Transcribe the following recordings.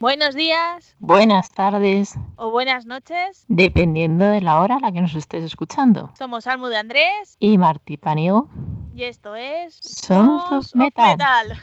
Buenos días Buenas tardes, o buenas noches. dependiendo de la hora a la que nos estés escuchando. Somos Almu de Andrés Y Martí Paniego, y esto es Sons of Sons Metal. Metal.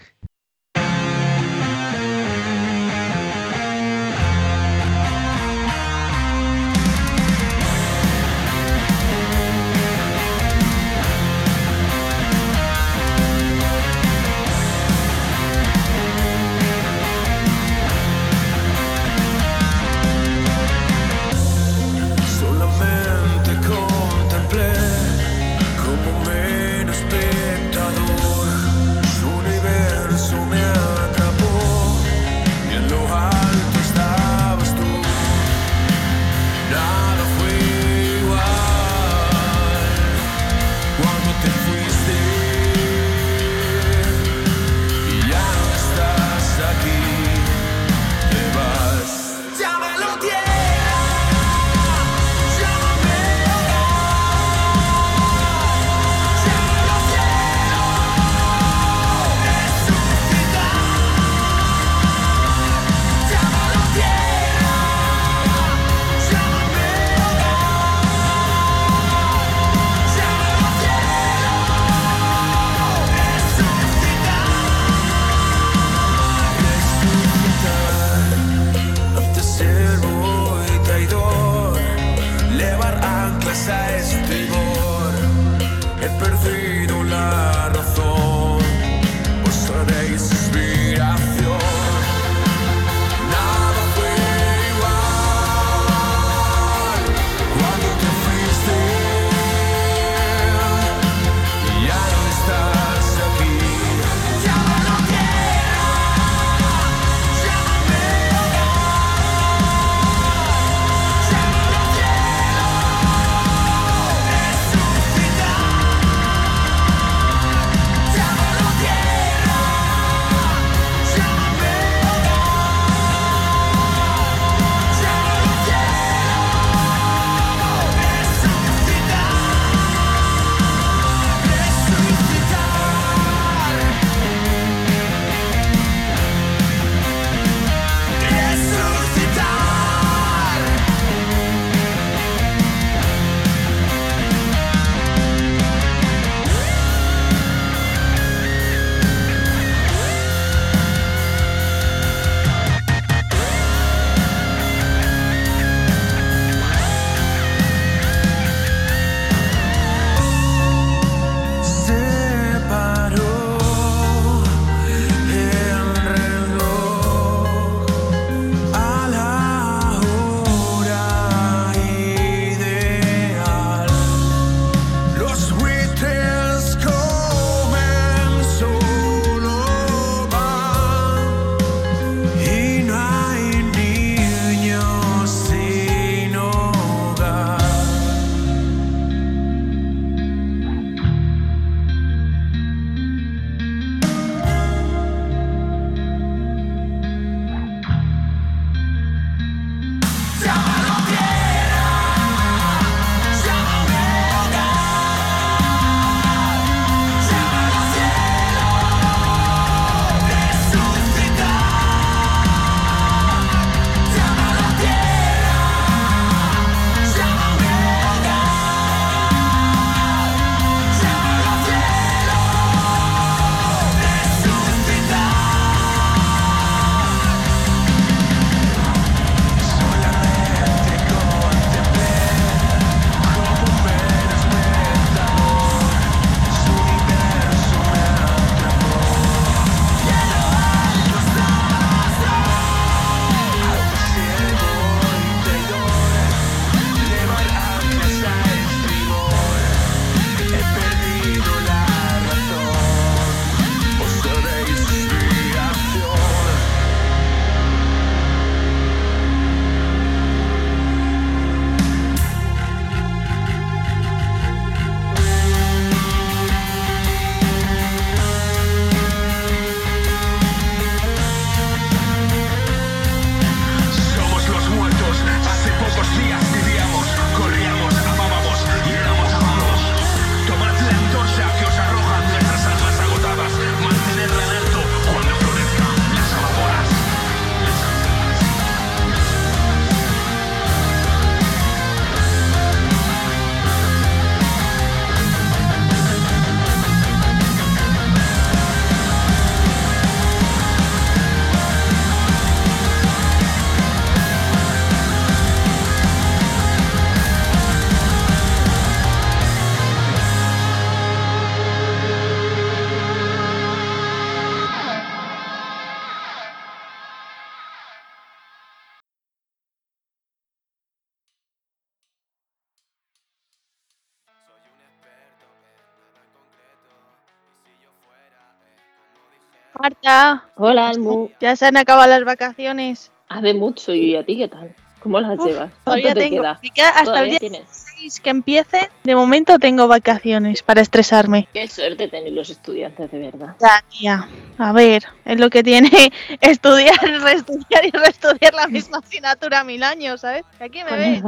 Hola, Almu. ya se han acabado las vacaciones. Hace mucho y a ti qué tal? ¿Cómo las Uf, llevas? ¿Cuánto Todavía te tengo. queda? hasta el ¿Todavía día tienes? 6 que empiece. De momento tengo vacaciones para estresarme. Qué suerte tenéis los estudiantes, de verdad. Ya, tía. A ver, es lo que tiene estudiar, reestudiar y reestudiar la misma asignatura mil años, ¿sabes? Aquí me ves.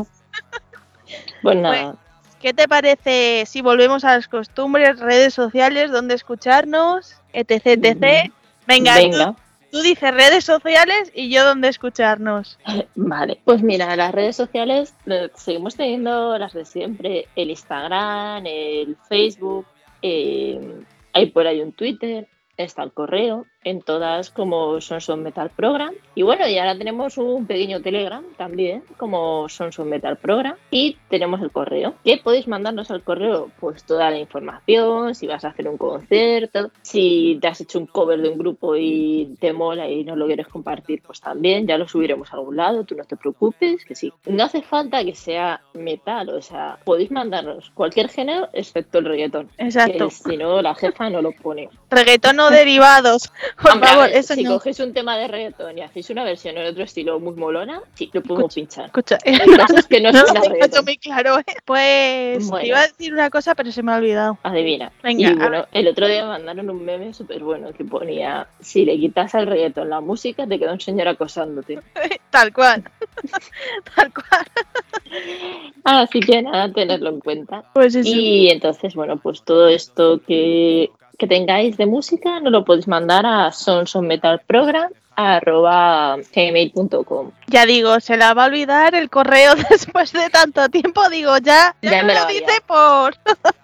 Pues nada, ¿Qué te parece si volvemos a las costumbres, redes sociales, donde escucharnos, etc, etc? Venga, venga. Tú, tú dices redes sociales y yo donde escucharnos. Vale, pues mira, las redes sociales eh, seguimos teniendo las de siempre, el Instagram, el Facebook, eh, hay por ahí un Twitter, está el correo, en todas como Son Son Metal Program. Y bueno, y ahora tenemos un pequeño Telegram también, como Son Son Metal Program. Y tenemos el correo. ¿Qué podéis mandarnos al correo? Pues toda la información, si vas a hacer un concierto, si te has hecho un cover de un grupo y te mola y no lo quieres compartir, pues también, ya lo subiremos a algún lado, tú no te preocupes, que sí. No hace falta que sea metal, o sea, podéis mandarnos cualquier género excepto el reggaetón. Exacto. Que si no, la jefa no lo pone. Reggaetón o derivados. Por Hombre, favor, ver, eso si no. cogéis un tema de reggaetón y hacéis una versión en otro estilo muy molona, sí, lo podemos pinchar. Escucha, cosas que no, no reggaetón. muy claro, ¿eh? Pues Bueno. iba a decir una cosa, pero se me ha olvidado. Adivina. Venga, y bueno, el otro día me mandaron un meme súper bueno que ponía, si le quitas al reggaetón la música, te queda un señor acosándote. Tal cual. Tal cual. Así que nada, tenerlo en cuenta. Pues eso. Y entonces, bueno, pues todo esto que, que tengáis de música nos lo podéis mandar a sonsonmetalprogram.gmail.com Ya digo, se la va a olvidar el correo después de tanto tiempo. Digo, ya, ya, Ya no me lo dice por.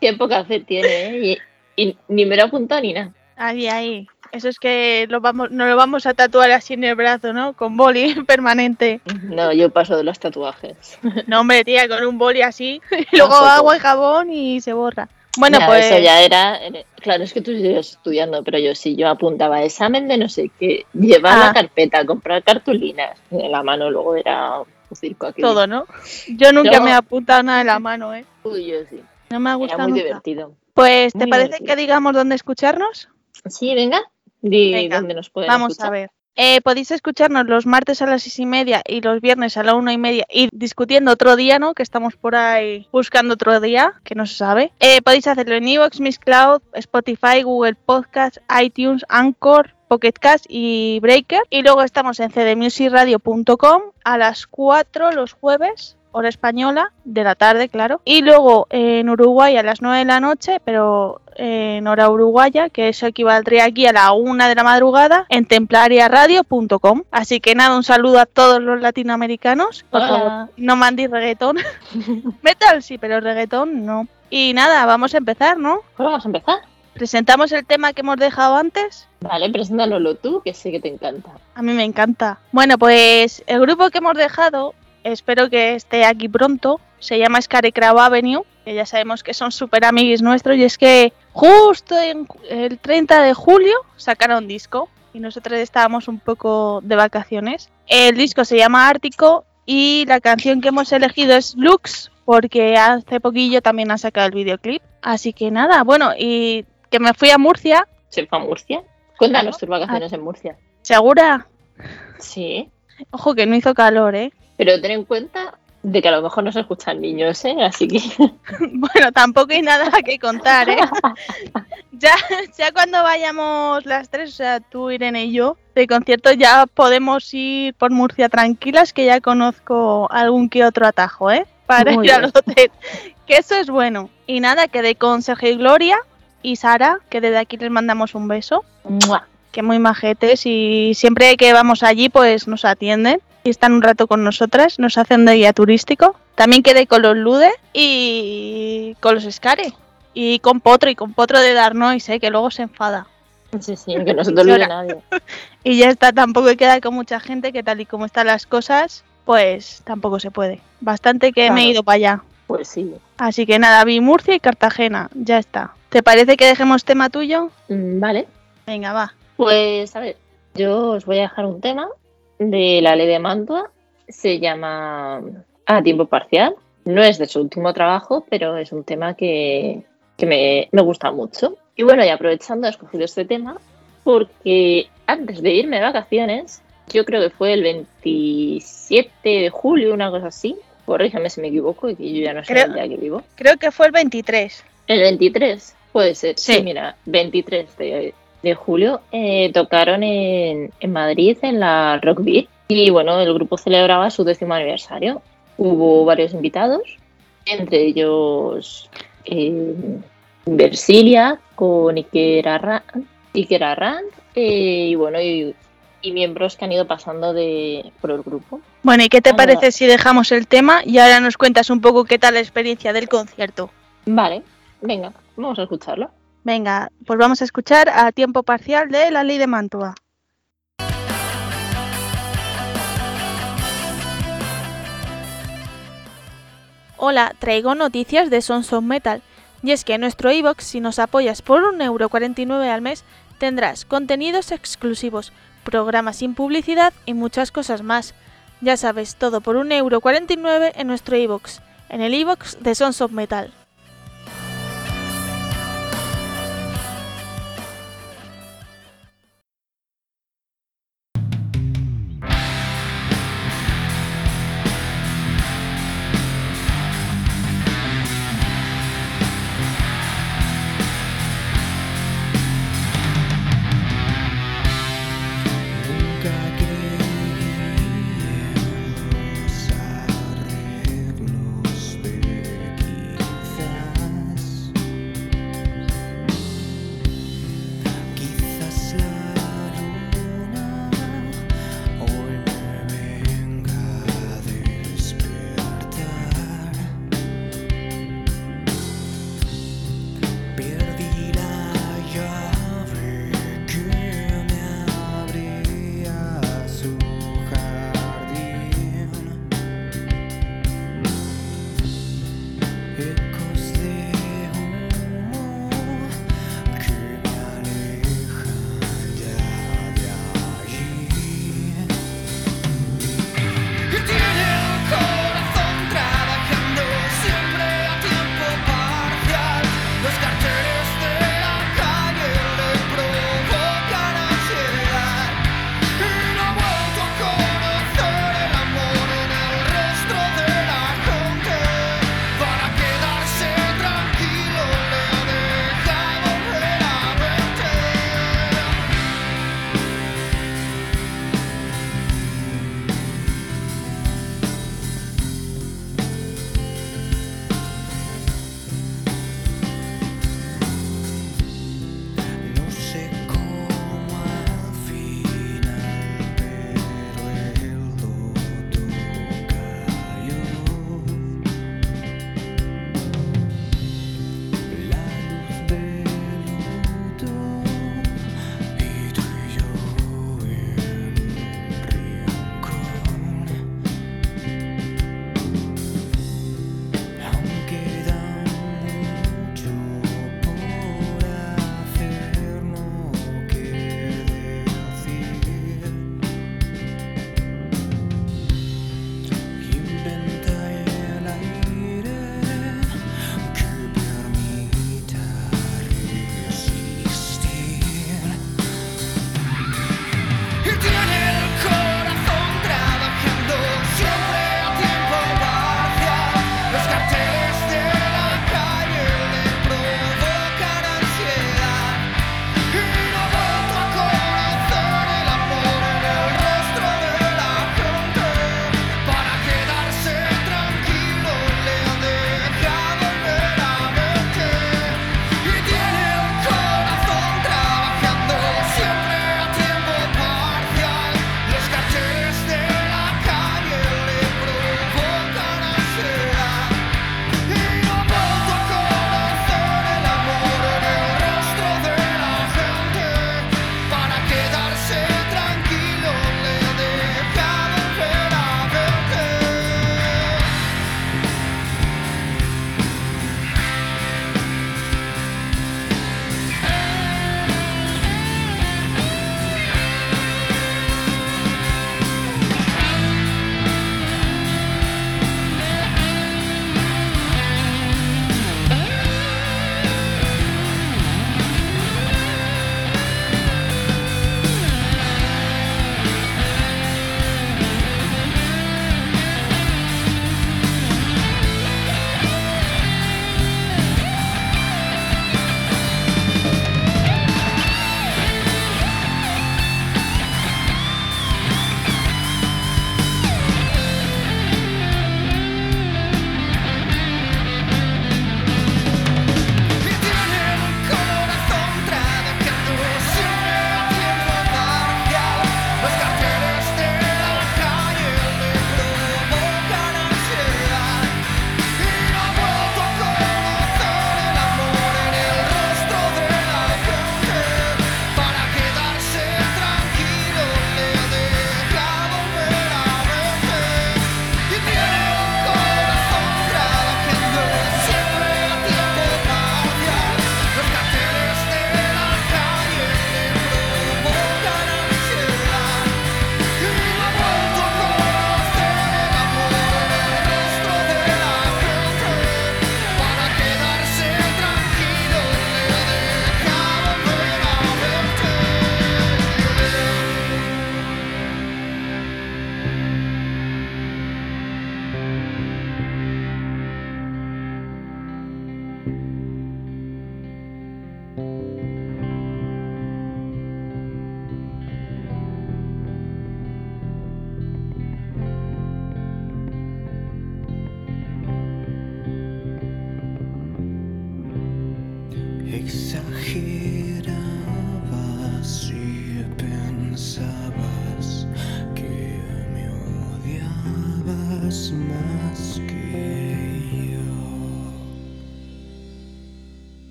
Tiempo que hacer tiene, ¿eh? Y, y ni me lo he apuntado ni nada. Ahí, ahí. Eso es que lo vamos, nos lo vamos a tatuar así en el brazo, ¿no? Con boli permanente. No, yo paso de los tatuajes. No, hombre, tía, con un boli así. Y luego agua y jabón y se borra. Bueno, pues. Eso ya era. Claro, es que tú sigues estudiando, pero yo sí, yo apuntaba examen de no sé qué, llevar Ah. la carpeta, comprar cartulinas. En la mano luego era un circo aquí. Todo, ¿no? Yo nunca me he apuntado nada en la mano, ¿eh? Uy, yo sí. No me ha Era gustado muy nunca. divertido. Pues, ¿te Muy parece divertido. que digamos dónde escucharnos? Sí, venga. Di Venga, dónde nos pueden Vamos escuchar. a ver. Eh, podéis escucharnos los martes a las seis y media y los viernes a la una y media y discutiendo otro día, ¿no? Que estamos por ahí buscando otro día, que no se sabe. Eh, podéis hacerlo en Evox, Miss Cloud, Spotify, Google Podcast, iTunes, Anchor, Pocket Cast y Breaker. Y luego estamos en cdmusicradio.com a las 4 los jueves, hora española, de la tarde, claro. Y luego eh, en Uruguay a las 9 de la noche, pero eh, en hora uruguaya, que eso equivaldría aquí a la 1 de la madrugada, en templariaradio.com. Así que nada, un saludo a todos los latinoamericanos. Por favor, no mandéis reggaetón. Metal sí, pero reggaetón no. Y nada, vamos a empezar, ¿no? Pues vamos a empezar. Presentamos el tema que hemos dejado antes. Vale, preséntanoslo tú, que sé que te encanta. A mí me encanta. Bueno, pues el grupo que hemos dejado, espero que esté aquí pronto, se llama Scarecrow Avenue, que ya sabemos que son súper amiguis nuestros, y es que justo en el 30 de julio sacaron disco y nosotros estábamos un poco de vacaciones. El disco se llama Ártico y la canción que hemos elegido es Lux, porque hace poquillo también han sacado el videoclip. Así que nada, bueno, y que me fui a Murcia, ¿Se fue a Murcia? Cuéntanos tus vacaciones en Murcia. ¿segura? Sí. Ojo que no hizo calor, ¿eh? Pero ten en cuenta de que a lo mejor no se escuchan niños, ¿eh? Así que Bueno, tampoco hay nada que contar, ¿eh? Ya, ya cuando vayamos las tres, o sea, tú, Irene y yo, de concierto ya podemos ir por Murcia tranquilas, que ya conozco algún que otro atajo, ¿eh? Para Muy ir al hotel. Que eso es bueno. Y nada, quedé con Sergio y Gloria y Sara, que desde aquí les mandamos un beso, ¡mua! que muy majetes y siempre que vamos allí pues nos atienden y están un rato con nosotras, nos hacen de guía turístico. También quedé con los Lude y con los Scare. Y con Potro, y con Potro de Darnois, ¿eh? que luego se enfada. Sí, sí, que no se te olvide nadie. Y ya está, tampoco queda con mucha gente, que tal y como están las cosas, pues tampoco se puede. Bastante que me he ido para allá. Pues sí. Así que nada, vi Murcia y Cartagena, ya está. ¿Te parece que dejemos tema tuyo? Mm, Vale. Venga, va. Pues a ver, yo os voy a dejar un tema de la ley de Mantua. Se llama A tiempo parcial. No es de su último trabajo, pero es un tema que, que me, me gusta mucho. Y bueno, y aprovechando, he escogido este tema porque antes de irme de vacaciones, yo creo que fue el 27 de julio, una cosa así. Corrígeme si me equivoco, y que yo ya no sé el día que vivo. Creo que fue el 23. El 23, puede ser. Sí, Sí. mira, 23 de, de julio eh, tocaron en, en Madrid en la Rock Beat y bueno, el grupo celebraba su décimo aniversario. Hubo varios invitados, entre ellos eh, Versilia con Iker Arran, Iker Arran, eh, y bueno, y, y miembros que han ido pasando de, por el grupo. Bueno, ¿y qué te Ah, parece si dejamos el tema y ahora nos cuentas un poco qué tal la experiencia del concierto? Vale, venga, vamos a escucharlo. Venga, pues vamos a escuchar a tiempo parcial de La Ley de Mantua. Hola, traigo noticias de Sons of Metal. Y es que en nuestro iBox, si nos apoyas por 1,49€ al mes, tendrás contenidos exclusivos, programas sin publicidad y muchas cosas más. Ya sabes, todo por 1,49€ en nuestro iBox, en el iBox de Sons of Metal.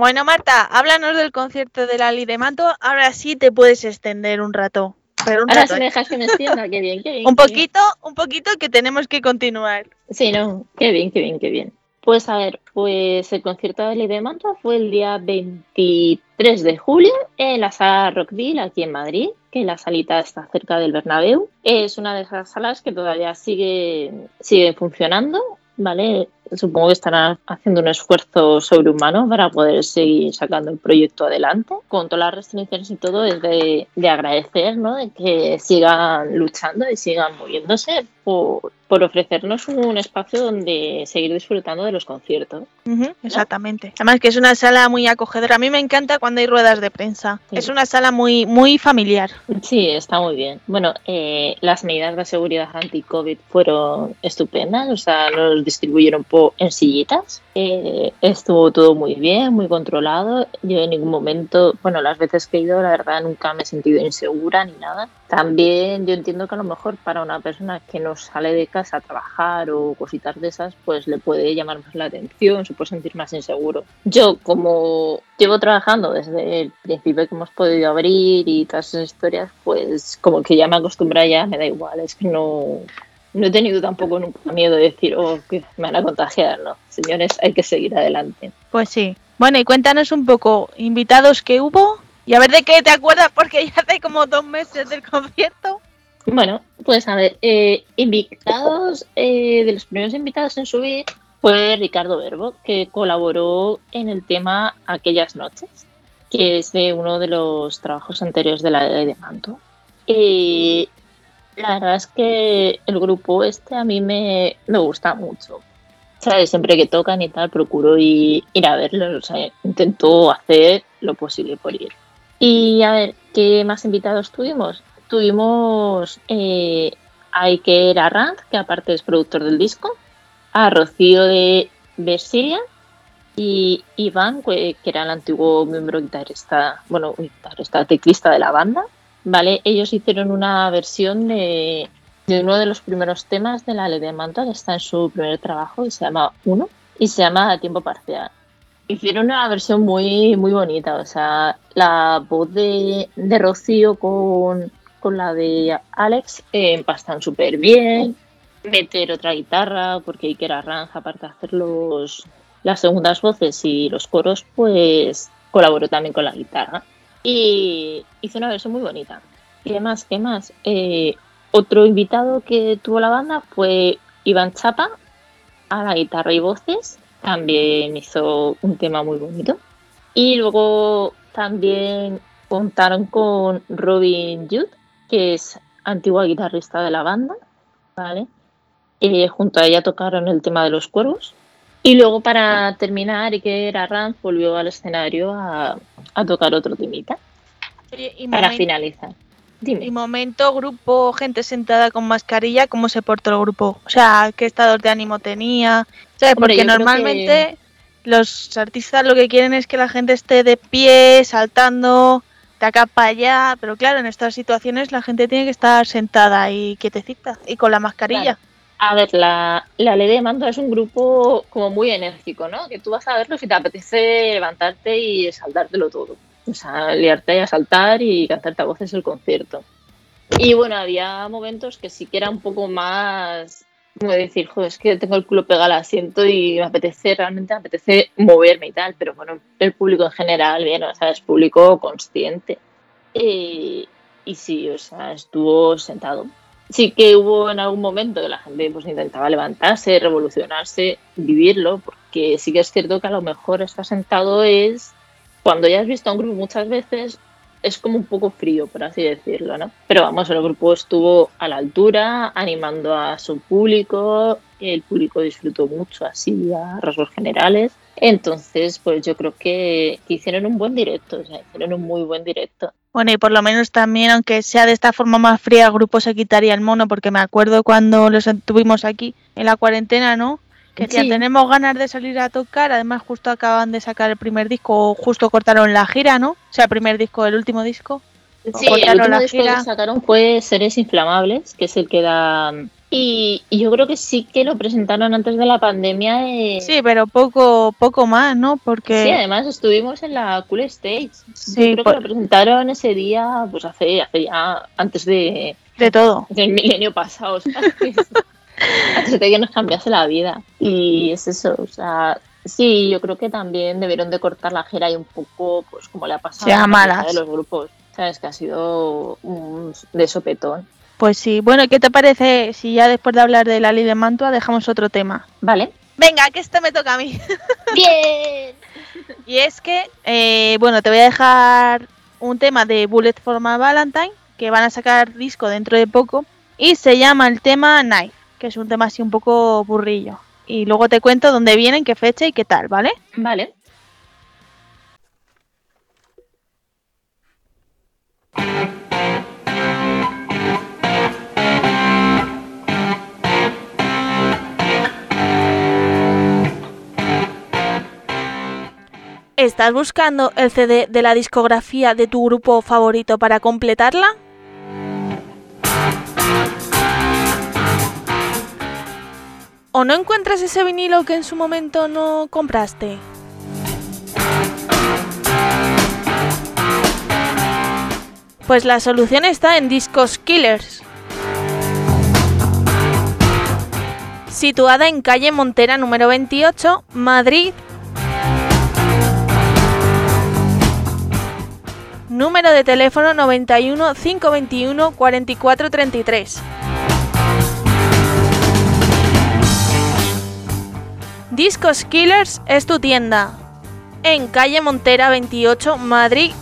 Bueno, Marta, háblanos del concierto de Lali de Manto. Ahora sí te puedes extender un rato. Pero un Ahora rato, sí me ¿eh? dejas que me extienda, qué bien, qué bien. Un qué bien. poquito, un poquito que tenemos que continuar. Sí, no, qué bien, qué bien, qué bien. Pues a ver, pues el concierto de Ley de Manto fue el día 23 de julio en la sala Rockville aquí en Madrid, que la salita está cerca del Bernabéu. Es una de esas salas que todavía sigue, sigue funcionando, ¿vale? Supongo que estarán haciendo un esfuerzo sobrehumano para poder seguir sacando el proyecto adelante. Con todas las restricciones y todo, es de, de agradecer, ¿no? De que sigan luchando y sigan moviéndose por, por ofrecernos un espacio donde seguir disfrutando de los conciertos. Exactamente. Además que es una sala muy acogedora. A mí me encanta cuando hay ruedas de prensa. Sí. Es una sala muy, muy familiar. Sí, está muy bien. Bueno, eh, las medidas de seguridad anti-COVID fueron estupendas, o sea, nos distribuyeron po- en sillitas. Eh, estuvo todo muy bien, muy controlado. Yo en ningún momento, bueno, las veces que he ido, la verdad, nunca me he sentido insegura ni nada. También yo entiendo que a lo mejor para una persona que no sale de casa a trabajar o cositas de esas, pues le puede llamar más la atención, se puede sentir más inseguro. Yo, como llevo trabajando desde el principio que hemos podido abrir y todas esas historias, pues como que ya me acostumbré ya, me da igual, es que no, no he tenido tampoco nunca miedo de decir, oh, que me van a contagiar, no. Señores, hay que seguir adelante. Pues sí. Bueno, y cuéntanos un poco, invitados que hubo y a ver de qué te acuerdas porque ya hace como dos meses del concierto. Bueno, pues a ver, eh, invitados, eh, de los primeros invitados en subir fue Ricardo Verbo, que colaboró en el tema Aquellas Noches, que es de uno de los trabajos anteriores de la ley de Manto. Y la verdad es que el grupo este a mí me, me gusta mucho. ¿Sabes? Siempre que tocan y tal, procuro ir, ir a verlos. O sea, intento hacer lo posible por ir. Y a ver, ¿qué más invitados tuvimos? Tuvimos eh, a Iker Arranz, que aparte es productor del disco, a Rocío de Versilia y Iván, que era el antiguo miembro guitarrista, bueno, guitarrista, teclista de la banda. Vale, ellos hicieron una versión de, de uno de los primeros temas de la ley de Manta, que está en su primer trabajo, y se llama Uno, y se llama Tiempo Parcial. Hicieron una versión muy, muy bonita, o sea, la voz de, de Rocío con, con la de Alex eh, empastan súper bien. Meter otra guitarra, porque Iker Arranz, aparte de hacer los, las segundas voces y los coros, pues colaboró también con la guitarra. Y hizo una versión muy bonita. Y además, ¿qué más? Eh, otro invitado que tuvo la banda fue Iván Chapa, a la guitarra y voces. También hizo un tema muy bonito. Y luego también contaron con Robin Judd, que es antigua guitarrista de la banda, ¿vale? Eh, junto a ella tocaron el tema de los cuervos. Y luego para terminar, Iker Arranz volvió al escenario a, a tocar otro temita y, para finalizar. y Dime. momento, grupo, gente sentada con mascarilla, ¿cómo se portó el grupo? O sea, ¿qué estados de ánimo tenía? ¿Sabes? Hombre, Porque normalmente los artistas lo que quieren es que la gente esté de pie, saltando, de acá para allá, pero claro, en estas situaciones la gente tiene que estar sentada y quietecita y con la mascarilla. A ver, la, la ley de mando es un grupo como muy enérgico, ¿no? Que tú vas a verlo si te apetece levantarte y saltártelo todo. O sea, liarte a saltar y cantarte a voces el concierto. Y bueno, había momentos que sí que era un poco más como decir, joder, es que tengo el culo pegado al asiento y me apetece, realmente me apetece moverme y tal, pero bueno, el público en general, bien, o sea, es público consciente. Eh, y sí, o sea, estuvo sentado. Sí que hubo en algún momento que la gente pues intentaba levantarse, revolucionarse, vivirlo, porque sí que es cierto que a lo mejor estar sentado es, cuando ya has visto a un grupo muchas veces, es como un poco frío, por así decirlo, ¿no? Pero vamos, el grupo estuvo a la altura, animando a su público, el público disfrutó mucho así a rasgos generales. Entonces, pues yo creo que, hicieron un buen directo, o sea, hicieron un muy buen directo. Bueno, y por lo menos también, aunque sea de esta forma más fría, el grupo se quitaría el mono, porque me acuerdo cuando los tuvimos aquí en la cuarentena, ¿no? Que tenemos ganas de salir a tocar, además justo acaban de sacar el primer disco, o justo cortaron la gira, ¿no? O sea, el primer disco, el último disco. Sí, cortaron el último la disco gira. que sacaron fue Seres Inflamables, que es el que da Y, y yo creo que sí que lo presentaron antes de la pandemia. eh, Sí, pero poco, poco más, ¿no? Porque Sí, además estuvimos en la Cool Stage. Sí, yo creo por- que lo presentaron ese día, pues hace, hace ya antes de, de todo. del milenio pasado, ¿sabes? que nos cambiase la vida. Y es eso, o sea, sí, yo creo que también debieron de cortar la jera y un poco, pues como le ha pasado a la de los grupos. Sabes que ha sido un de sopetón. Pues sí. Bueno, ¿qué te parece si ya después de hablar de la ley de Mantua dejamos otro tema? Vale. Venga, que este me toca a mí. Bien. Y es que, eh, bueno, te voy a dejar un tema de Bullet for My Valentine, que van a sacar disco dentro de poco, y se llama el tema Knife, que es un tema así un poco burrillo. Y luego te cuento dónde vienen, qué fecha y qué tal, ¿vale? Vale. ¿Estás buscando el CD de la discografía de tu grupo favorito para completarla? ¿O no encuentras ese vinilo que en su momento no compraste? Pues la solución está en Discos Killers. Situada en calle Montera número 28, Madrid, Número de teléfono 91 521 4433. Discos Killers es tu tienda. En calle Montera 28, Madrid.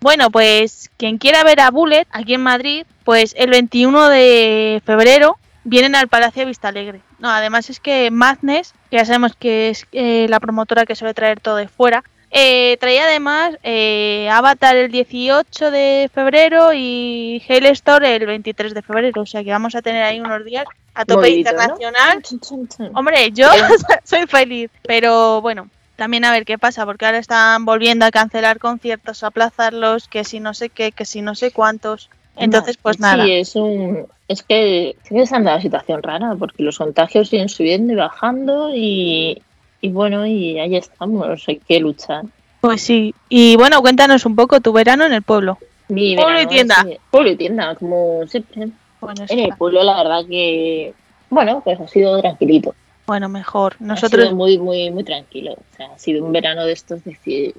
Bueno, pues quien quiera ver a Bullet aquí en Madrid, pues el 21 de febrero vienen al Palacio de Vistalegre. No, además es que Madness, que ya sabemos que es eh, la promotora que suele traer todo de fuera, eh, traía además eh, Avatar el 18 de febrero y Hailstorm el 23 de febrero. O sea que vamos a tener ahí unos días a tope internacional. Hombre, yo soy feliz, pero bueno, también a ver qué pasa, porque ahora están volviendo a cancelar conciertos, a aplazarlos, que si no sé qué, que si no sé cuántos. Entonces, pues nada. Sí, es un. Es que sigue siendo una situación rara, porque los contagios siguen subiendo y bajando, y, y bueno, y ahí estamos, hay que luchar. Pues sí. Y bueno, cuéntanos un poco tu verano en el pueblo. Mi Pueblo y tienda. pueblo y tienda, como siempre. Bueno, En el pueblo, la verdad que. Bueno, pues ha sido tranquilito. Bueno, mejor. Ha Nosotros. sido muy, muy, muy tranquilo. O sea, ha sido un verano de estos de decir.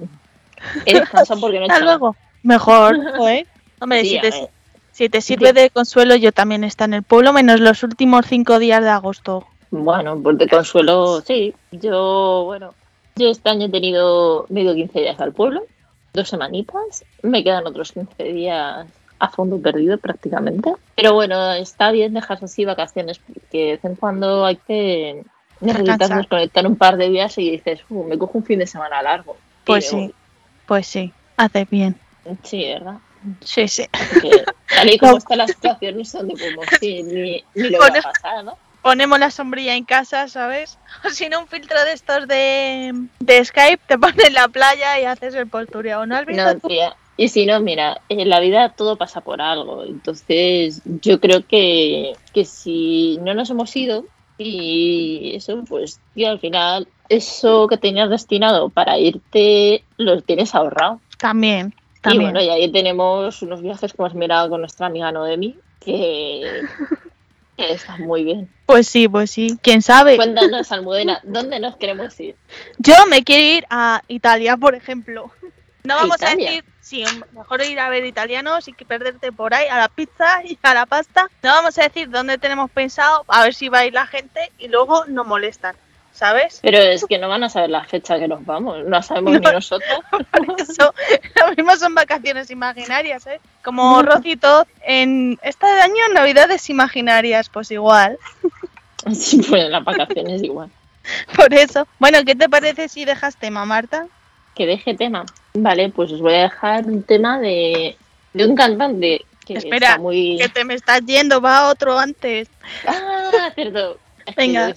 He descansado porque no he Hasta hecho luego. Mejor. joder. Hombre, Sí, si te, si te sirve de consuelo, yo también está en el pueblo, menos los últimos cinco días de agosto. Bueno, pues de consuelo, sí. Yo, bueno, yo este año he tenido medio 15 días al pueblo, dos semanitas. Me quedan otros 15 días a fondo perdido prácticamente. Pero bueno, está bien dejarse así vacaciones porque de vez en cuando hay que necesitas desconectar un par de días y dices, "Uh, me cojo un fin de semana largo. Pues sí. Pues sí, hace bien. voy. Sí, ¿verdad? Sí, sí. Porque tal y como No. está la situación, no sé dónde podemos ir, ni, ni lo va Pone- a pasar, ¿no? Ponemos la sombrilla en casa, ¿sabes? O si no, un filtro de estos de, de Skype, te pones en la playa y haces el postureo. ¿No has visto No, tía. Y si no, mira, en la vida todo pasa por algo. Entonces, yo creo que, que si no nos hemos ido y eso, pues, tío, al final, eso que tenías destinado para irte, lo tienes ahorrado. También, Y también. bueno, y ahí tenemos unos viajes que hemos mirado con nuestra amiga Noemi, que, que están muy bien. Pues sí, pues sí. ¿Quién sabe? Cuéntanos, Almudena, ¿dónde nos queremos ir? Yo me quiero ir a Italia, por ejemplo. No ¿A vamos Italia? a decir, sí, mejor ir a ver italianos y que perderte por ahí a la pizza y a la pasta. No vamos a decir dónde tenemos pensado, a ver si va a ir la gente y luego no molestan, ¿sabes? Pero es que no van a saber la fecha que nos vamos, no sabemos ni nosotros. Por eso, lo mismo son vacaciones imaginarias, ¿eh? Como Rocito en este año Navidades imaginarias, pues igual. Sí, pues las vacaciones igual. Por eso. Bueno, ¿qué te parece si dejas tema, Marta? Que deje tema. Vale, pues os voy a dejar un tema de, de un cantante que Espera, está muy... Que te me estás yendo, va otro antes. Ah. Es que Venga.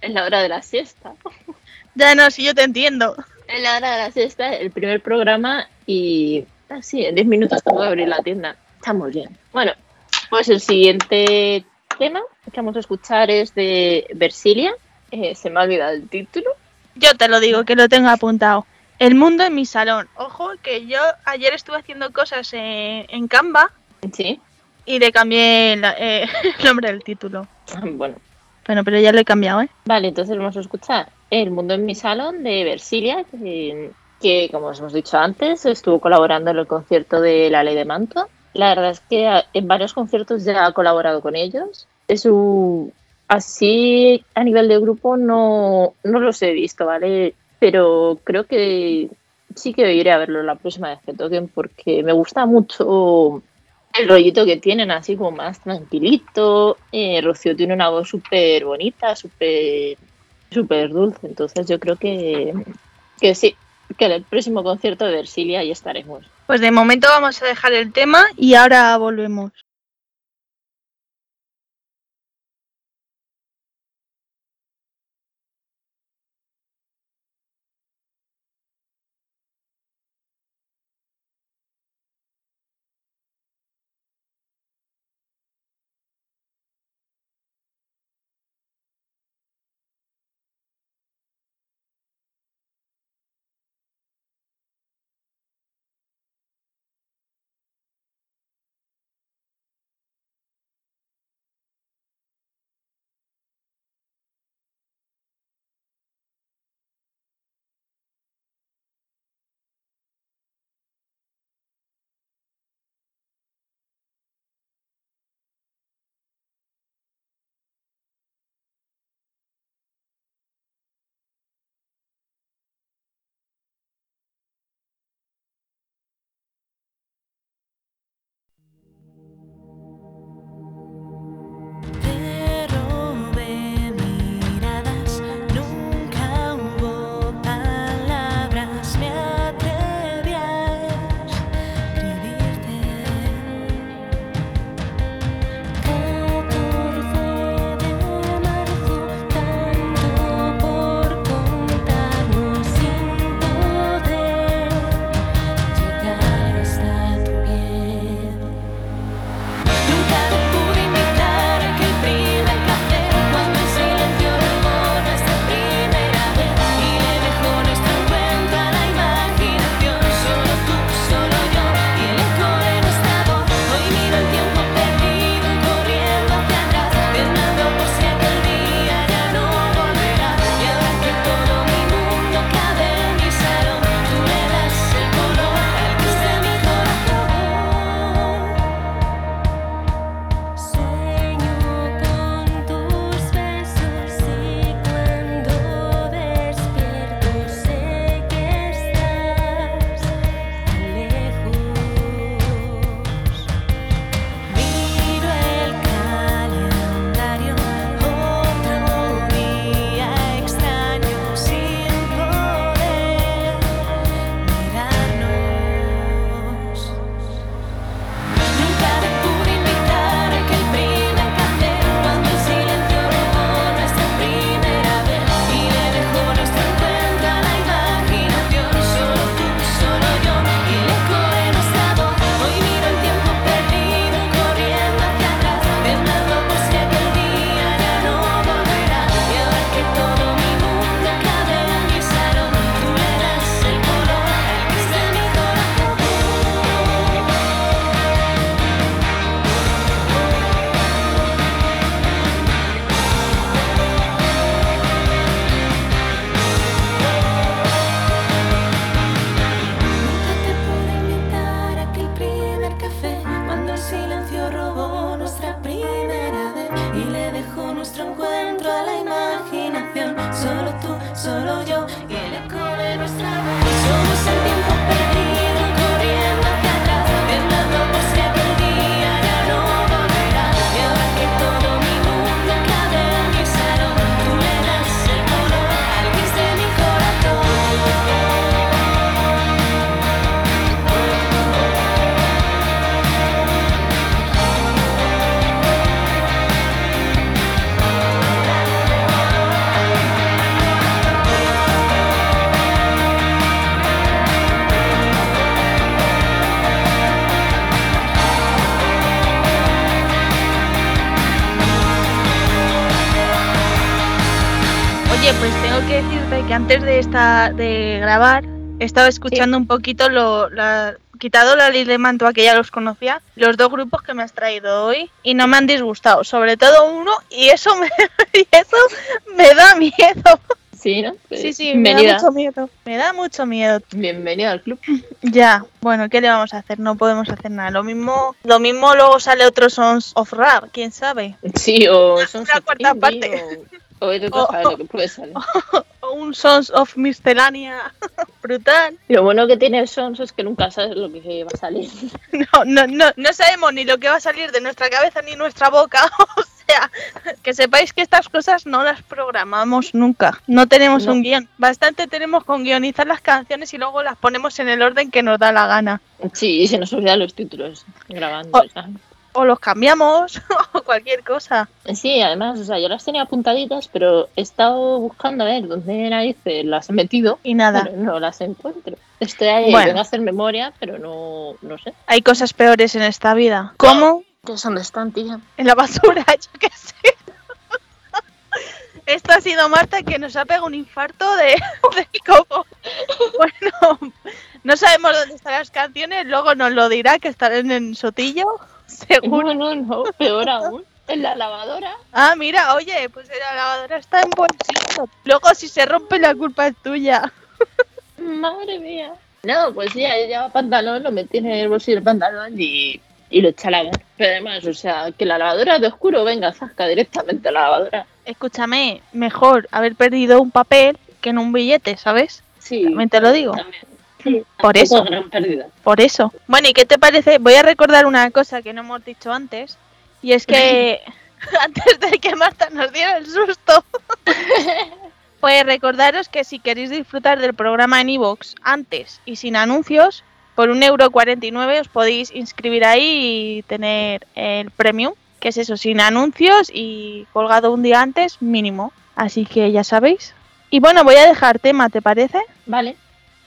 Es la hora de la siesta. Ya no, si yo te entiendo. Es la hora de la siesta, el primer programa y... Así, en 10 minutos tengo que abrir la tienda. Estamos bien. Bueno, pues el siguiente tema que vamos a escuchar es de Versilia. Eh, se me ha olvidado el título. Yo te lo digo, que lo tengo apuntado. El mundo en mi salón. Ojo, que yo ayer estuve haciendo cosas en, en Canva Sí. y le cambié la- eh, el nombre del título. Bueno, Bueno, pero ya lo he cambiado, ¿eh? Vale, entonces vamos a escuchar El mundo en mi salón de Versilia, que, que, como os hemos dicho antes, estuvo colaborando en el concierto de La Ley de Manto. La verdad es que en varios conciertos ya ha colaborado con ellos. Es un... Así, a nivel de grupo, no, no los he visto, ¿vale? Pero creo que sí que iré a verlo la próxima vez que toquen porque me gusta mucho el rollito que tienen, así como más tranquilito. Eh, Rocío tiene una voz súper bonita, súper súper dulce. Entonces yo creo que, que sí, que en el próximo concierto de Versilia ahí estaremos. Pues de momento vamos a dejar el tema y ahora volvemos. Decirte que antes de esta de grabar he estado escuchando un poquito lo la quitado la ley de mantua que ya los conocía, los dos grupos que me has traído hoy y no me han disgustado, sobre todo uno y eso me y eso me da miedo. Sí, ¿no? Sí, sí, me da Bienvenida. mucho miedo. Me da mucho miedo. Bienvenido al club. Ya, bueno, ¿qué le vamos a hacer? No podemos hacer nada. Lo mismo, lo mismo luego sale otro Sons of Rap, quién sabe. Sí, o son Una cuarta indie, parte. O, o lo que puede salir. O un Sons of Miscelánea brutal. Lo bueno que tiene el Sons es que nunca sabes lo que va a salir. No, no, no, no sabemos ni lo que va a salir de nuestra cabeza ni nuestra boca. O sea, que sepáis que estas cosas no las programamos nunca. No tenemos No. un guion. Bastante tenemos con guionizar las canciones y luego las ponemos en el orden que nos da la gana. Sí, y se nos olvidan los títulos grabando. ¿sabes? O los cambiamos o cualquier cosa. Sí, además, o sea, yo las tenía apuntaditas, pero he estado buscando a ver dónde narices las he metido, Y nada. pero no las encuentro. Estoy ahí, Bueno. a hacer memoria, pero no, no sé. Hay cosas peores en esta vida. ¿Cómo? ¿Qué dónde están, tía? En la basura, yo qué sé. Esto ha sido Marta que nos ha pegado un infarto de, de coco. Bueno, no sabemos dónde están las canciones, luego nos lo dirá que estarán en Sotillo, seguro. No, no, no, peor aún. En la lavadora. Ah, mira, oye, pues la lavadora está en buen sitio. Luego si se rompe la culpa es tuya. Madre mía. No, pues sí, ahí lleva pantalón, lo metí en el bolsillo del pantalón y, y lo eché a lavar. Pero además, o sea, que la lavadora de oscuro venga, zasca directamente a la lavadora. Escúchame, mejor haber perdido un papel que en un billete, ¿sabes? Sí. También te lo digo. También. Por eso. gran pérdida. Por eso. Bueno, ¿y qué te parece? Voy a recordar una cosa que no hemos dicho antes. Y es que antes de que Marta nos diera el susto, pues recordaros que si queréis disfrutar del programa en iVoox antes y sin anuncios, por un euro 49 os podéis inscribir ahí y tener el premium, que es eso, sin anuncios y colgado un día antes mínimo. Así que ya sabéis. Y bueno, voy a dejar tema, ¿te parece? Vale.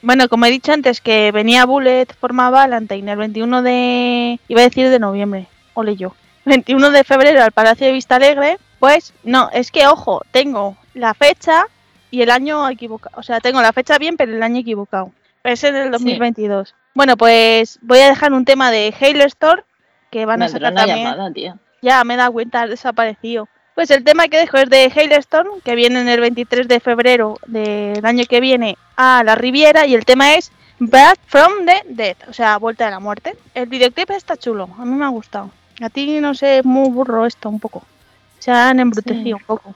Bueno, como he dicho antes que venía Bullet forma Valentine el 21 de... iba a decir de noviembre, ole yo. 21 de febrero al Palacio de Vista Alegre, pues no, es que ojo, tengo la fecha y el año equivocado. O sea, tengo la fecha bien, pero el año equivocado. Es en el 2022. Bueno, pues voy a dejar un tema de Hailstorm que van Me a sacar una también. llamada, tía. Ya, me he dado cuenta, ha desaparecido. Pues el tema que dejo es de Hailstorm, que viene en el 23 de febrero del año que viene a la Riviera, y el tema es Back from the Dead, o sea, Vuelta de la Muerte. El videoclip está chulo, a mí me ha gustado. A ti, no sé, es muy burro esto un poco. Se han embrutecido Sí. un poco.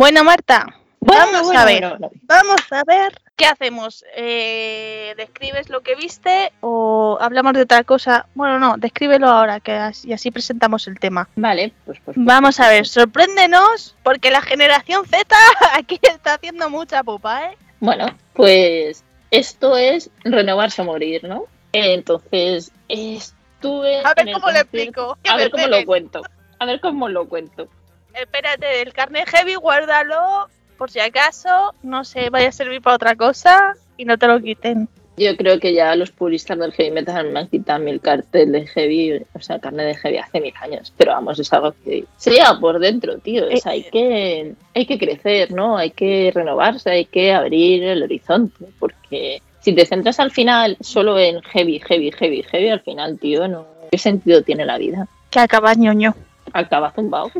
Bueno, Marta, Bueno, Vamos bueno, a ver. bueno, vamos a ver qué hacemos. Eh, ¿Describes lo que viste o hablamos de otra cosa? Bueno, no, descríbelo ahora que as- y así presentamos el tema. Vale, pues, pues, pues, Vamos pues, a ver, sorpréndenos porque la generación Z aquí está haciendo mucha pupa, ¿eh? Bueno, pues esto es renovarse o morir, ¿no? Entonces, estuve. A ver cómo lo explico. A ver cómo lo cuento. A ver cómo lo cuento. Espérate, el carnet heavy, guárdalo por si acaso no se vaya a servir para otra cosa y no te lo quiten. Yo creo que ya los puristas del heavy metal me han quitado el cartel de heavy, o sea, carne de heavy hace mil años. Pero vamos, es algo que se lleva por dentro, tío. Sea, hay que, hay que crecer, ¿no? Hay que renovarse, hay que abrir el horizonte. Porque si te centras al final solo en heavy, heavy, heavy, heavy, al final, tío, no. ¿Qué sentido tiene la vida? Que acabas ñoño. Acaba zumbado.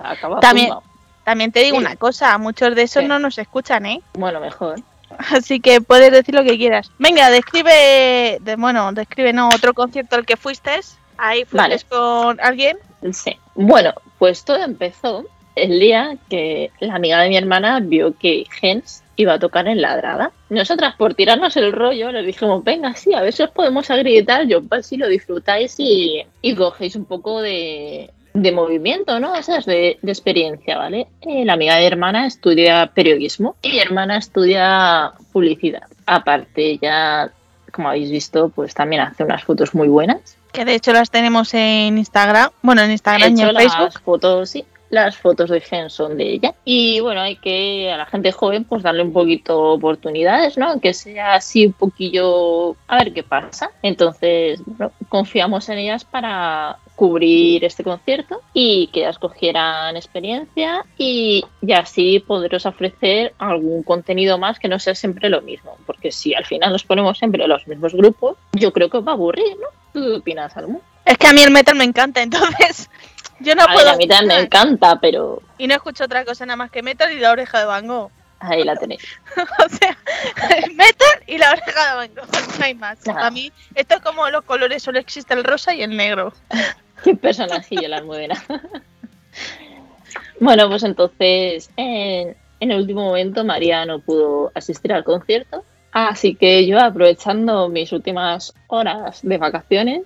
Sea, acaba También-. También te digo Sí. una cosa, muchos de esos Sí. no nos escuchan, ¿eh? Bueno, mejor. Así que puedes decir lo que quieras. Venga, describe, de, bueno, describe, no, otro concierto al que fuiste. Ahí fuiste Vale. con alguien. Sí. Bueno, pues todo empezó el día que la amiga de mi hermana vio que Gens iba a tocar en Ladrada. Nosotras, por tirarnos el rollo, le dijimos, venga, sí, a os podemos agrietar, yo pues si lo disfrutáis y, y cogéis un poco de, de movimiento, ¿no? O sea, es de, de experiencia, ¿vale? Eh, la amiga de hermana estudia periodismo y mi hermana estudia publicidad. Aparte, ya, como habéis visto, pues también hace unas fotos muy buenas. Que de hecho las tenemos en Instagram. Bueno, en De Instagram y en Facebook. las fotos, sí, las fotos de Gen son de ella. Y bueno, hay que a la gente joven pues darle un poquito oportunidades, ¿no? Que sea así un poquillo a ver qué pasa. Entonces, bueno, confiamos en ellas para cubrir este concierto y que ellas cogieran experiencia y, y así poderos ofrecer algún contenido más que no sea siempre lo mismo. Porque si al final nos ponemos siempre los mismos grupos, yo creo que os va a aburrir, ¿no? ¿Tú opinas, Almu? Es que a mí el metal me encanta, entonces yo no a ver, puedo. a mí también me encanta, pero Y no escucho otra cosa nada más que metal y la oreja de Van Gogh. ahí la tenéis. O sea, metal y la oreja de Van Gogh. No hay más. A mí, esto es como los colores, solo existe el rosa y el negro. Qué personajillo la almudena. bueno, pues entonces en, en el último momento María no pudo asistir al concierto. Así que yo, aprovechando mis últimas horas de vacaciones,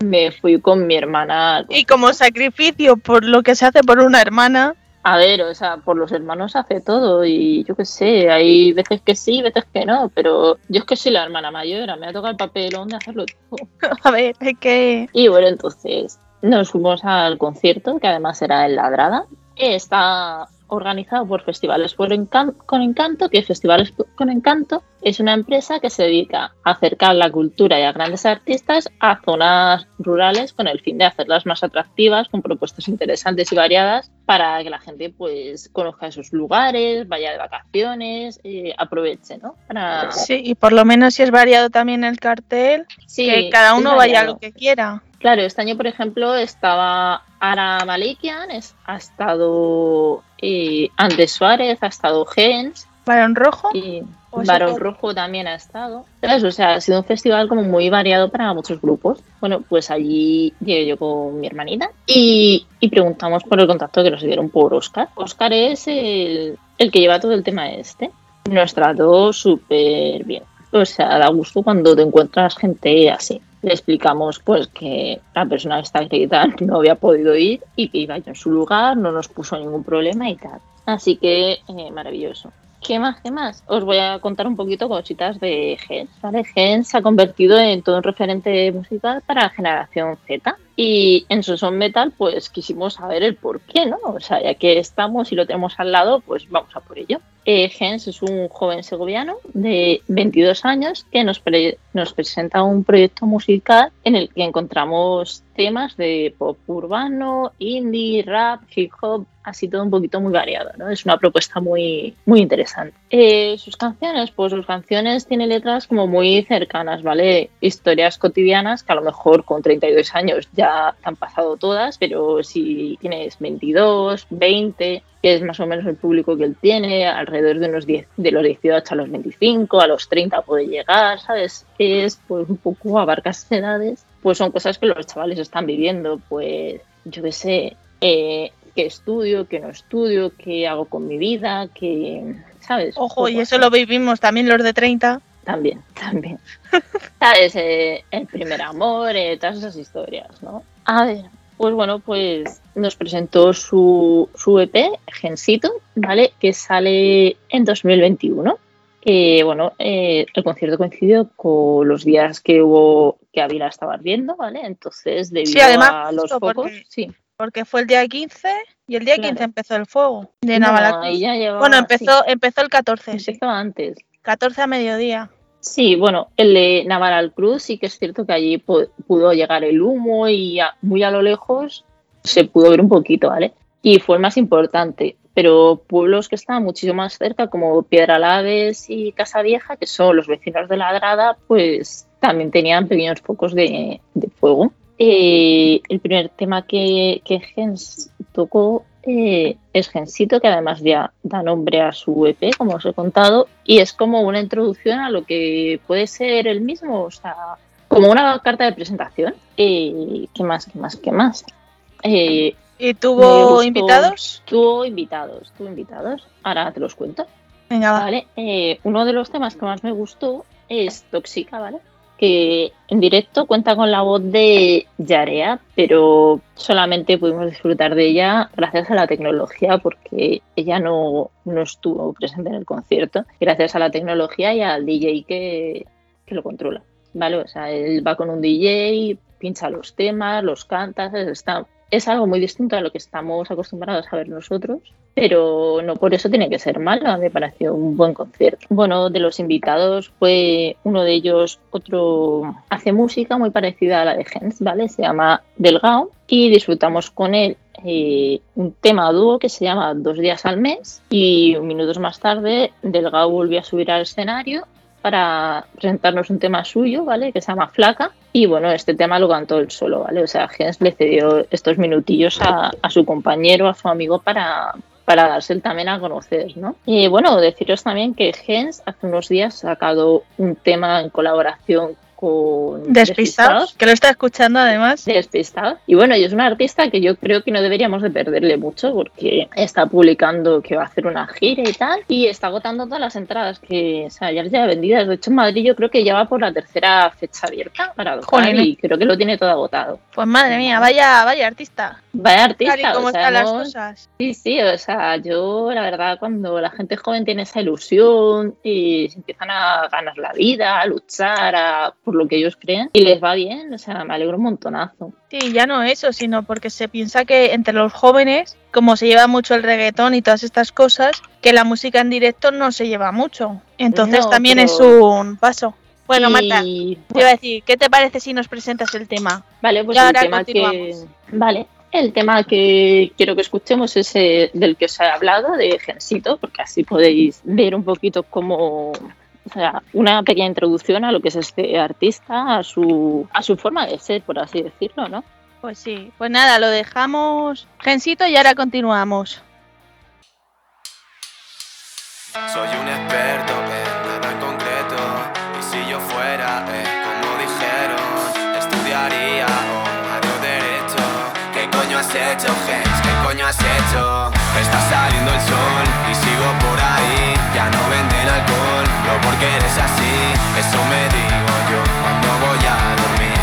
me fui con mi hermana. Y como sacrificio por lo que se hace por una hermana, A ver, o sea, por los hermanos hace todo y yo qué sé, hay veces que sí, veces que no, pero yo es que soy la hermana mayor, me ha tocado el papelón de hacerlo todo. a ver, es que Y bueno, entonces nos fuimos al concierto, que además era en Ladrada. Está organizado por Festivales por Encan- con Encanto, que Festivales con Encanto es una empresa que se dedica a acercar la cultura y a grandes artistas a zonas rurales con el fin de hacerlas más atractivas, con propuestas interesantes y variadas para que la gente pues conozca esos lugares, vaya de vacaciones, eh, aproveche, ¿no? Para... sí, y por lo menos si es variado también el cartel, Sí, que cada uno vaya a lo que quiera. Claro, este año, por ejemplo, estaba Ara Malikian, es- ha estado eh, Andes Suárez, ha estado Gens Barón Rojo, y Barón que- Rojo también ha estado. ¿Sabes? O sea, ha sido un festival como muy variado para muchos grupos. Bueno, pues allí llegué yo con mi hermanita y, y preguntamos por el contacto que nos dieron por Oscar. Oscar es el, el que lleva todo el tema este. Nos trató súper bien. O sea, da gusto cuando te encuentras gente así. Le explicamos pues que la persona que está acreditada no había podido ir y que iba yo en su lugar, no nos puso ningún problema y tal. Así que eh, maravilloso. ¿Qué más? ¿Qué más? Os voy a contar un poquito cositas de Gens. ¿vale? Gens se ha convertido en todo un referente musical para la generación Z. Y en su son metal, pues quisimos saber el por qué, ¿no? O sea, ya que estamos y lo tenemos al lado, pues vamos a por ello. Eh, Gens es un joven segoviano de 22 años que nos, pre- nos presenta un proyecto musical en el que encontramos temas de pop urbano, indie, rap, hip hop, así todo un poquito muy variado, ¿no? Es una propuesta muy, muy interesante. Eh, sus canciones, pues sus canciones tienen letras como muy cercanas, ¿vale? Historias cotidianas que a lo mejor con 32 años ya han pasado todas, pero si tienes 22, 20, que es más o menos el público que él tiene, alrededor de unos 10, de los 18 a los 25, a los 30 puede llegar, ¿sabes? Es pues un poco abarca esas edades, pues son cosas que los chavales están viviendo, pues yo qué sé, eh, qué estudio, qué no estudio, qué hago con mi vida, qué, ¿sabes? Ojo, y Poco eso lo vivimos también los de 30. También, también. ¿Sabes? Eh, el primer amor, eh, todas esas historias, ¿no? A ver, pues bueno, pues nos presentó su, su EP, Gensito, ¿vale? Que sale en 2021. Eh, bueno, eh, el concierto coincidió con los días que hubo que Ávila estaba ardiendo, ¿vale? Entonces, debido Sí, además, a los focos, sí. Porque fue el día 15 y el día Claro. 15 empezó el fuego de Navalacruz. llevaba- Bueno, sí, empezó, empezó el 14, sí. empezó antes. 14 a mediodía. Sí, bueno, el de Naval Cruz sí que es cierto que allí pu- pudo llegar el humo y a- muy a lo lejos se pudo ver un poquito, ¿vale? Y fue el más importante. Pero pueblos que estaban muchísimo más cerca, como Piedralaves y Casa Vieja, que son los vecinos de Ladrada, pues también tenían pequeños focos de, de fuego. Eh, el primer tema que, que Gens tocó eh, es Gensito, que además ya da nombre a su EP, como os he contado, y es como una introducción a lo que puede ser el mismo, o sea, como una carta de presentación. Eh, ¿Qué más? ¿Qué más? ¿Qué más? Eh, ¿Y tuvo gustó. invitados? tuvo invitados, tuvo invitados. Ahora te los cuento. Venga, va. ¿vale? Eh, uno de los temas que más me gustó es Tóxica, ¿vale? En directo cuenta con la voz de Yarea, pero solamente pudimos disfrutar de ella gracias a la tecnología, porque ella no, no estuvo presente en el concierto, gracias a la tecnología y al DJ que, que lo controla, ¿vale? O sea, él va con un DJ, pincha los temas, los canta, está es algo muy distinto a lo que estamos acostumbrados a ver nosotros, pero no por eso tiene que ser malo. Me pareció un buen concierto. Bueno, de los invitados fue uno de ellos, otro hace música muy parecida a la de Gens, ¿vale? Se llama Delgado y disfrutamos con él eh, un tema dúo que se llama Dos días al mes y minutos más tarde Delgado volvió a subir al escenario para presentarnos un tema suyo, ¿vale? Que se llama Flaca. Y bueno, este tema lo cantó él solo, ¿vale? O sea, Gens le cedió estos minutillos a, su compañero, a su amigo, para, para darse también a conocer, ¿no? Y bueno, deciros también que Gens hace unos días ha sacado un tema en colaboración Despistados, que lo está escuchando además. Despistado. Y bueno, y es un artista que yo creo que no deberíamos de perderle mucho porque está publicando que va a hacer una gira y tal y está agotando todas las entradas que, o sea, ya lleva vendidas. De hecho, en Madrid yo creo que ya va por la tercera fecha abierta para Jolín. y creo que lo tiene todo agotado. Pues madre mía, vaya, vaya artista. Vaya artista, Tal y como o sea, están las cosas. Sí, sí, o sea, yo la verdad cuando la gente joven tiene esa ilusión y se empiezan a ganar la vida, a luchar a- por lo que ellos creen y les va bien, o sea, me alegro un montonazo. Sí, ya no eso, sino porque se piensa que entre los jóvenes, como se lleva mucho el reggaetón y todas estas cosas, que la música en directo no se lleva mucho. Entonces No, también es un paso. Bueno, Y- Marta, te iba a decir, ¿qué te parece si nos presentas el tema? Vale, pues Y el ahora tema que vale, el tema que quiero que escuchemos es eh, del que os he hablado de Gensito, porque así podéis ver un poquito cómo o sea, una pequeña introducción a lo que es este artista, a su a su forma de ser, por así decirlo, ¿no? Pues sí, pues nada, lo dejamos gensito y ahora continuamos. Soy un experto en nada en concreto Y si yo fuera, eh, como dijeron Estudiaría o haría derecho ¿Qué coño has hecho, Gens? ¿Qué coño has hecho? Está saliendo el sol y sigo por ahí. Ya no venden alcohol, no porque eres así. Eso me digo yo cuando voy a dormir.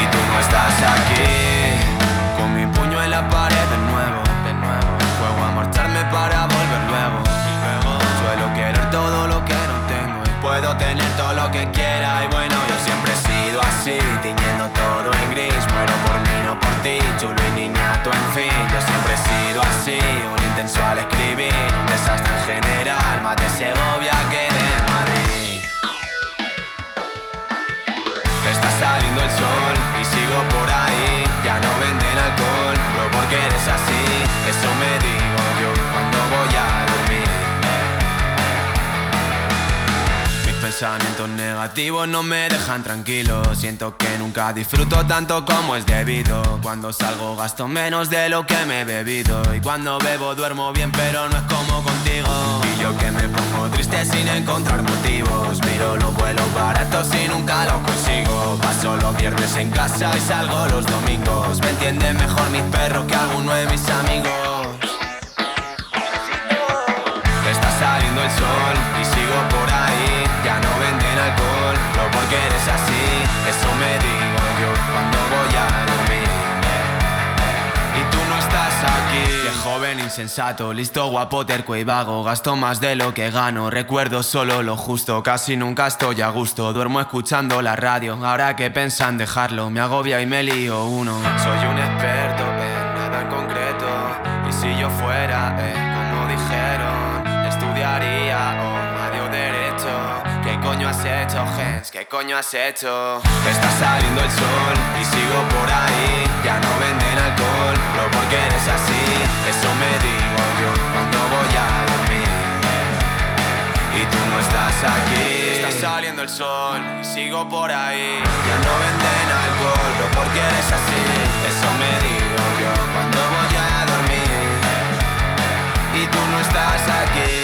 Y tú no estás aquí. Con mi puño en la pared de nuevo, de nuevo. Juego a marcharme para volver luego, Suelo querer todo lo que no tengo. Y puedo tener todo lo que quiera. Y bueno, yo siempre he sido así Tiñendo todo en gris. Muero por mí, no por ti Chulo y Un intenso al escribir desastre en general Más de Segovia que de Madrid Está saliendo el sol y sigo por ahí. Ya no venden alcohol, no porque eres así. Eso me pensamientos negativos no me dejan tranquilo. Siento que nunca disfruto tanto como es debido. Cuando salgo gasto menos de lo que me he bebido. Y cuando bebo duermo bien, pero no es como contigo. Y Yo que me pongo triste sin encontrar motivos Miro los vuelos baratos y nunca los consigo Paso los viernes en casa y salgo los domingos Me entienden mejor mis perros que alguno de mis amigos Está saliendo el sol alcohol, no porque eres así Eso me digo yo cuando voy a dormir y tú no estás aquí. Qué joven insensato, listo, guapo, terco y vago. Gasto más de lo que gano, recuerdo solo lo justo. Casi nunca estoy a gusto, duermo escuchando la radio. Ahora que pensan dejarlo, me agobia y me lío uno. Soy un experto en nada en concreto. Y si yo fuera, eh, ¿Qué coño has hecho? Está saliendo el sol y sigo por ahí. Ya no venden alcohol, no porque eres así. Eso me digo yo cuando voy a dormir. Y tú no estás aquí. Está saliendo el sol y sigo por ahí. Ya no venden alcohol, no porque eres así. Eso me digo yo cuando voy a dormir. Y tú no estás aquí.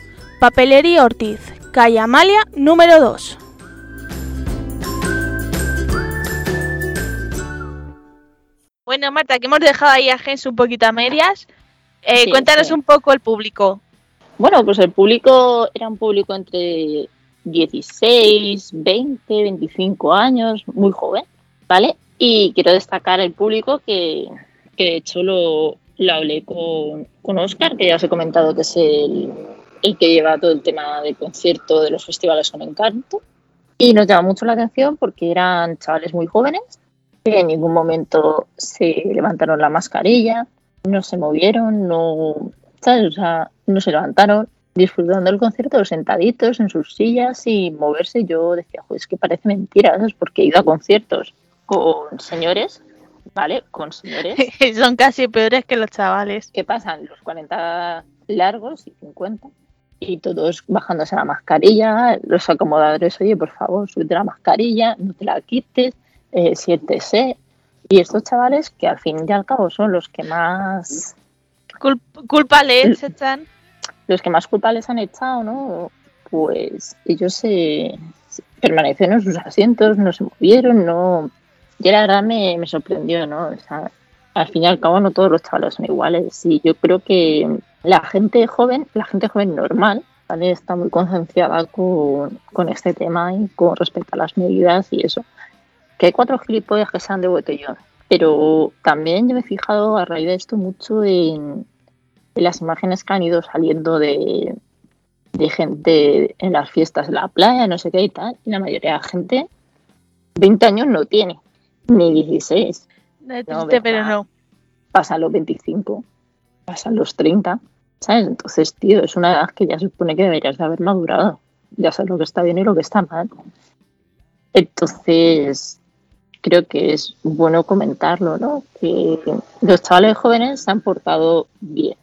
Papelería Ortiz, calle Amalia, número 2. Bueno, Marta, que hemos dejado ahí a Gens un poquito a medias. Eh, Sí, cuéntanos sí. un poco el público. Bueno, pues el público era un público entre 16, 20, 25 años, muy joven, ¿vale? Y quiero destacar el público que, que de hecho lo, lo hablé con, con Oscar, que ya os he comentado que es el, el que lleva todo el tema del concierto de los festivales con encanto. Y nos llama mucho la atención porque eran chavales muy jóvenes, que en ningún momento se levantaron la mascarilla, no se movieron, no, ¿sabes? O sea, no se levantaron disfrutando el concierto sentaditos en sus sillas y moverse. Yo decía, joder, es que parece mentira, ¿sabes? Porque he ido a conciertos con señores, ¿vale? Con señores Son casi peores que los chavales. que pasan los 40 largos y 50 y todos bajándose la mascarilla, los acomodadores, oye, por favor, súbete la mascarilla, no te la quites, eh, siéntese. Y estos chavales que al fin y al cabo son los que más Cul- culpa les echan. los que más culpa les han echado, ¿no? Pues ellos se, se permanecieron en sus asientos, no se movieron, no. Y la verdad me, me sorprendió, ¿no? O sea, al fin y al cabo no todos los chavales son iguales. Y yo creo que la gente joven, la gente joven normal, ¿vale? Está muy concienciada con, con este tema y con respecto a las medidas y eso. Que hay cuatro gilipollas que sean de botellón. Pero también yo me he fijado a raíz de esto mucho en, en las imágenes que han ido saliendo de, de gente en las fiestas de la playa, no sé qué y tal. Y la mayoría de la gente 20 años no tiene, ni 16. Es No, triste, pero no. Pasan los 25, pasan los 30, Entonces, tío, es una edad que ya supone que deberías de haber madurado. Ya sabes lo que está bien y lo que está mal. Entonces, creo que es bueno comentarlo, ¿no? Que los chavales jóvenes se han portado bien.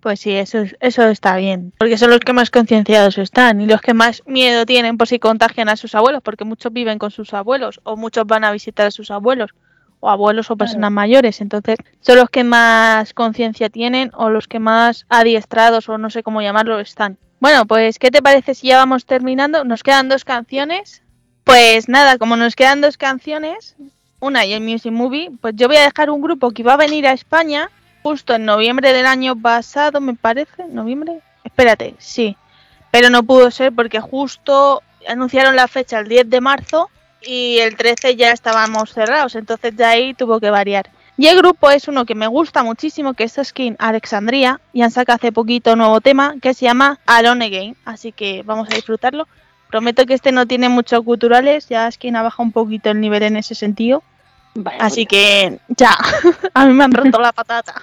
Pues sí, eso, es- eso está bien. Porque son los que más concienciados están y los que más miedo tienen por si contagian a sus abuelos, porque muchos viven con sus abuelos o muchos van a visitar a sus abuelos o abuelos o personas mayores. Entonces, son los que más conciencia tienen o los que más adiestrados o no sé cómo llamarlo están. Bueno, pues, ¿qué te parece si ya vamos terminando? Nos quedan dos canciones. Pues nada, como nos quedan dos canciones, una y el Music Movie, pues yo voy a dejar un grupo que iba a venir a España justo en noviembre del año pasado, me parece. ¿Noviembre? Espérate, sí. Pero no pudo ser porque justo anunciaron la fecha el 10 de marzo y el 13 ya estábamos cerrados, entonces de ahí tuvo que variar. Y el grupo es uno que me gusta muchísimo, que es Skin Alexandria, y han sacado hace poquito un nuevo tema que se llama Alone Again, así que vamos a disfrutarlo. Prometo que este no tiene mucho culturales, ya que ha bajado un poquito el nivel en ese sentido. Vaya, Así que ya, a mí me han roto la patata.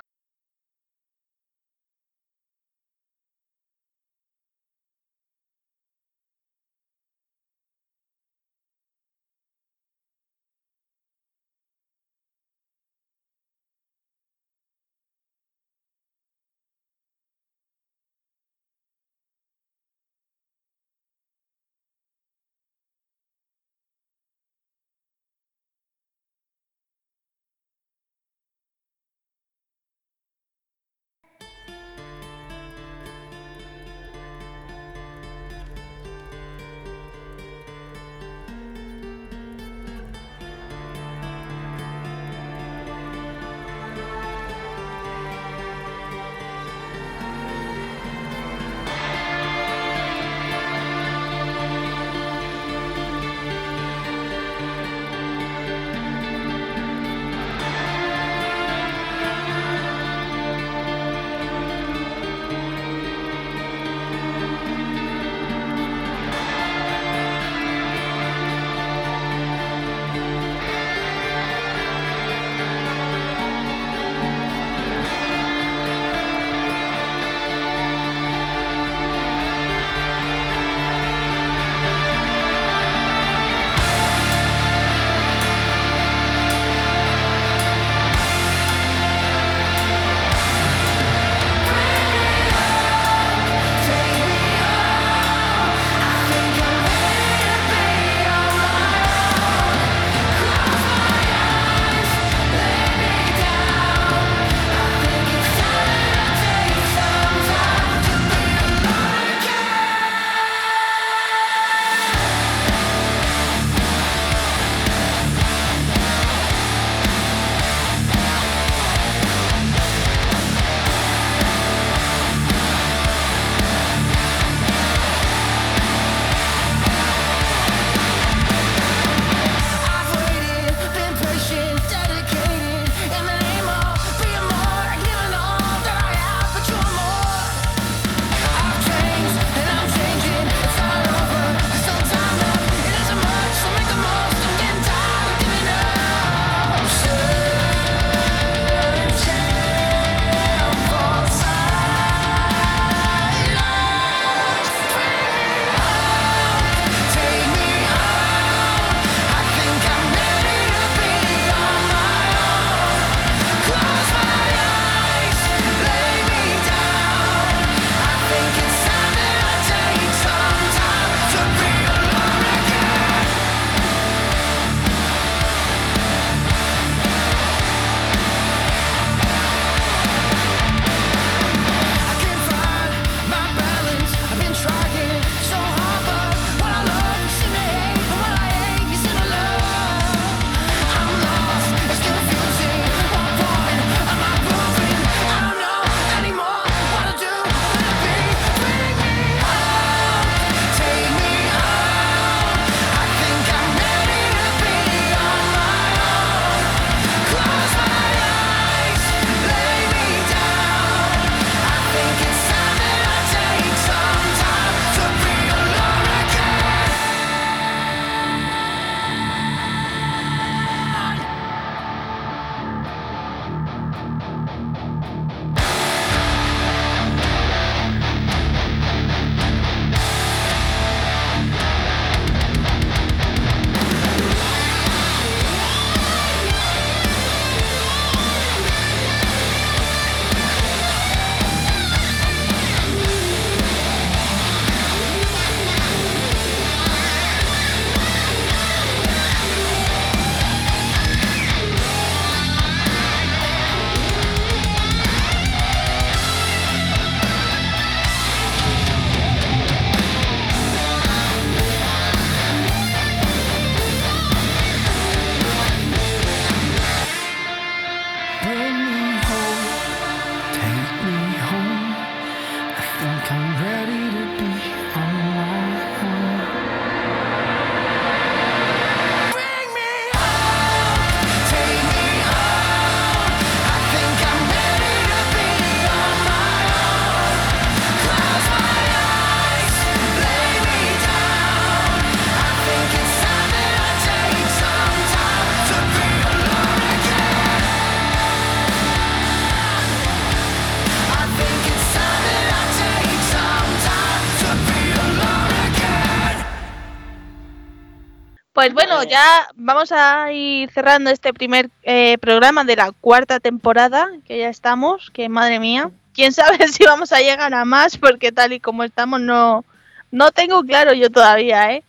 Bueno, ya vamos a ir cerrando este primer eh, programa de la cuarta temporada, que ya estamos, que madre mía. Quién sabe si vamos a llegar a más, porque tal y como estamos no, no tengo claro yo todavía, ¿eh?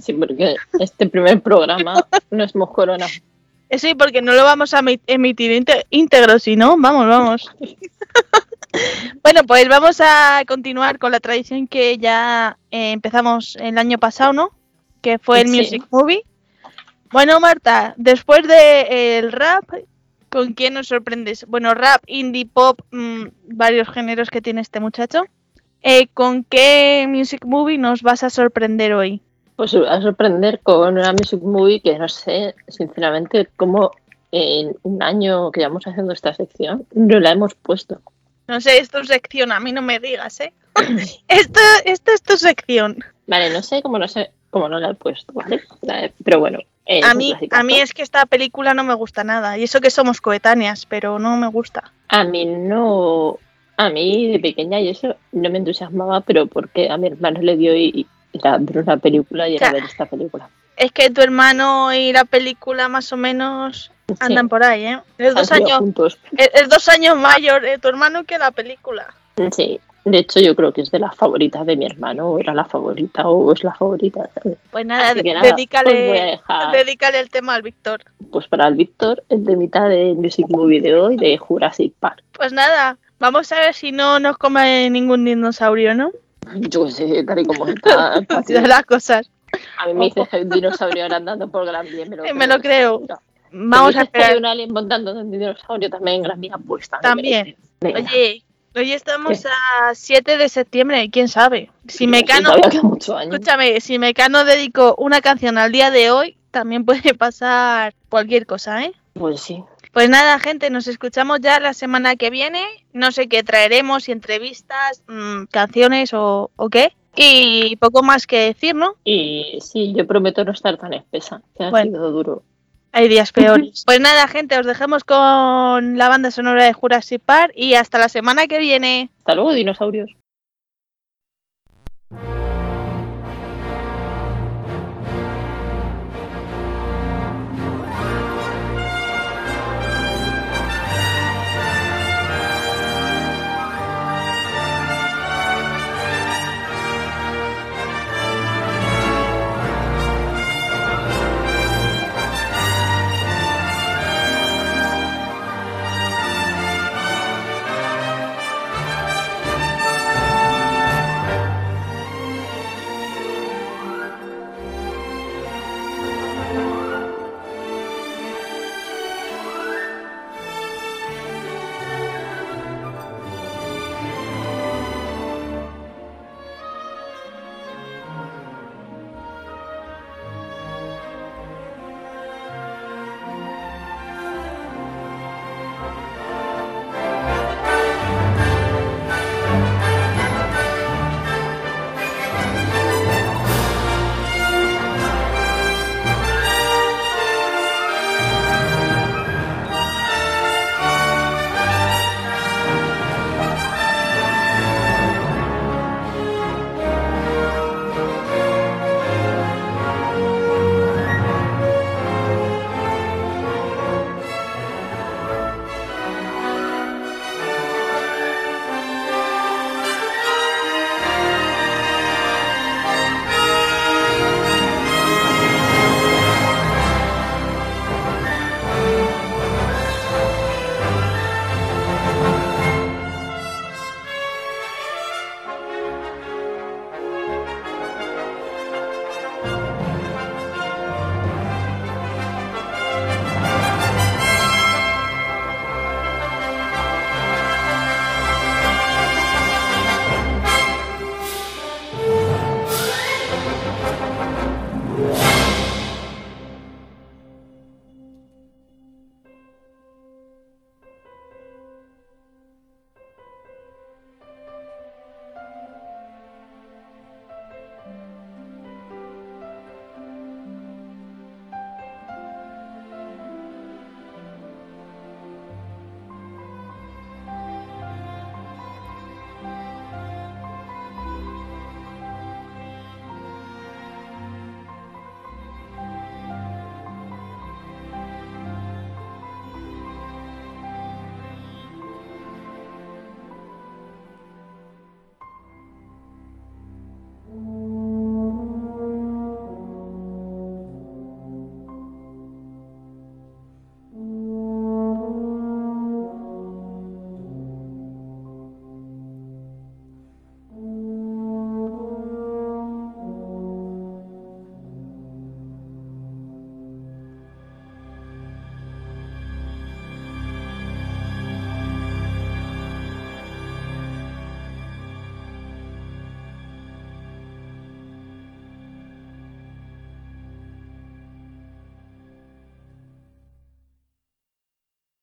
Sí, porque este primer programa no es corona. Eh, Sí, porque no lo vamos a emi- emitir íntegro, si no, vamos, vamos. bueno, pues vamos a continuar con la tradición que ya eh, empezamos el año pasado, ¿no? Que fue el Sí. Music Movie. Bueno, Marta, después del rap, ¿con quién nos sorprendes? Bueno, rap, indie, pop, mm, varios géneros que tiene este muchacho. Eh, ¿Con qué Music Movie nos vas a sorprender hoy? Pues a sorprender con una music movie que no sé, sinceramente, cómo en un año que llevamos haciendo esta sección no la hemos puesto. No sé, es tu sección, a mí no me digas, ¿eh? esto, esto es tu sección. Vale, no sé cómo no sé cómo no la he puesto, ¿vale? Pero bueno. es A mí, a mí es que esta película no me gusta nada. Y eso que somos coetáneas, pero no me gusta. A mí no. A mí de pequeña y eso no me entusiasmaba, pero porque a mi hermano le dio y y era ver una película y era Claro. ver esta película. Es que tu hermano y la película más o menos Sí, andan por ahí, ¿eh? Es dos años, es dos años mayor eh, tu hermano que la película. Sí. De hecho, yo creo que es de las favoritas de mi hermano, o era la favorita, o es la favorita. ¿sabes? Pues nada, dedícale, dedícale el tema al Víctor. pues para el Víctor, el de mitad de Music Movie de hoy, de Jurassic Park. Pues nada, vamos a ver si no nos come ningún dinosaurio, ¿no? Yo sé, tal y como está. las cosas. A mí me dices que un dinosaurio ahora andando por Gran Vía, me lo creo. me lo creo. Vamos a dices que hay esperar. un alien montando un dinosaurio también en Gran Vía, pues también. Oye, hoy estamos a 7 de septiembre, quién sabe. Si Sí, Mecano años. Escúchame, si Mecano dedicó una canción al día de hoy, también puede pasar cualquier cosa, ¿eh? Pues sí. Pues nada, gente, nos escuchamos ya la semana que viene. No sé qué traeremos, si entrevistas, mm, canciones o, o qué. Y poco más que decir, ¿no? Y sí, yo prometo no estar tan espesa, que ha sido duro. Hay días peores. Pues nada, gente, os dejamos con la banda sonora de Jurassic Park y hasta la semana que viene. Hasta luego, dinosaurios.